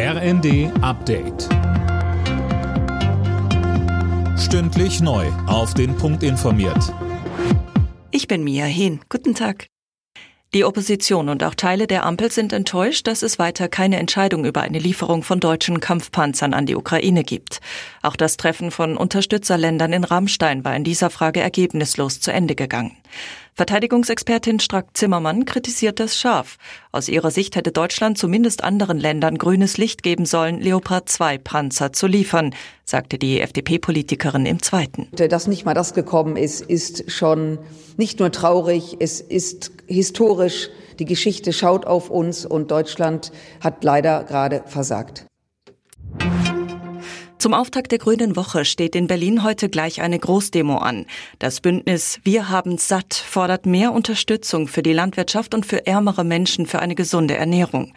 RND Update. Stündlich neu. Auf den Punkt informiert. Ich bin Mia Hehn. Guten Tag. Die Opposition und auch Teile der Ampel sind enttäuscht, dass es weiter keine Entscheidung über eine Lieferung von deutschen Kampfpanzern an die Ukraine gibt. Auch das Treffen von Unterstützerländern in Rammstein war in dieser Frage ergebnislos zu Ende gegangen. Verteidigungsexpertin Strack-Zimmermann kritisiert das scharf. Aus ihrer Sicht hätte Deutschland zumindest anderen Ländern grünes Licht geben sollen, Leopard 2 Panzer zu liefern, sagte die FDP-Politikerin im Zweiten. Dass nicht mal das gekommen ist, ist schon nicht nur traurig, es ist historisch. Die Geschichte schaut auf uns und Deutschland hat leider gerade versagt. Zum Auftakt der Grünen Woche steht in Berlin heute gleich eine Großdemo an. Das Bündnis Wir haben satt fordert mehr Unterstützung für die Landwirtschaft und für ärmere Menschen für eine gesunde Ernährung.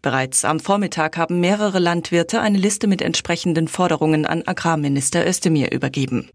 Bereits am Vormittag haben mehrere Landwirte eine Liste mit entsprechenden Forderungen an Agrarminister Özdemir übergeben.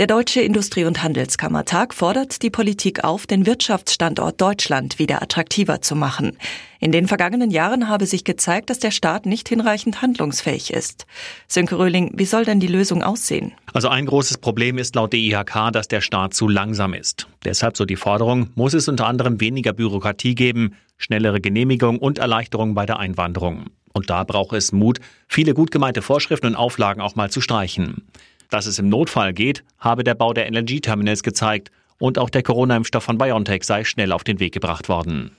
Der Deutsche Industrie- und Handelskammertag fordert die Politik auf, den Wirtschaftsstandort Deutschland wieder attraktiver zu machen. In den vergangenen Jahren habe sich gezeigt, dass der Staat nicht hinreichend handlungsfähig ist. Sönke Röhling, wie soll denn die Lösung aussehen? Also ein großes Problem ist laut DIHK, dass der Staat zu langsam ist. Deshalb so die Forderung, muss es unter anderem weniger Bürokratie geben, schnellere Genehmigung und Erleichterung bei der Einwanderung. Und da braucht es Mut, viele gut gemeinte Vorschriften und Auflagen auch mal zu streichen. Dass es im Notfall geht, habe der Bau der LNG-Terminals gezeigt und auch der Corona-Impfstoff von BioNTech sei schnell auf den Weg gebracht worden.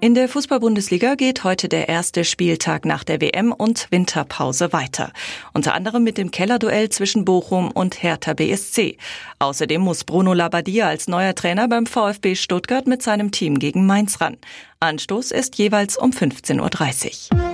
In der Fußball-Bundesliga geht heute der erste Spieltag nach der WM und Winterpause weiter. Unter anderem mit dem Kellerduell zwischen Bochum und Hertha BSC. Außerdem muss Bruno Labbadia als neuer Trainer beim VfB Stuttgart mit seinem Team gegen Mainz ran. Anstoß ist jeweils um 15.30 Uhr.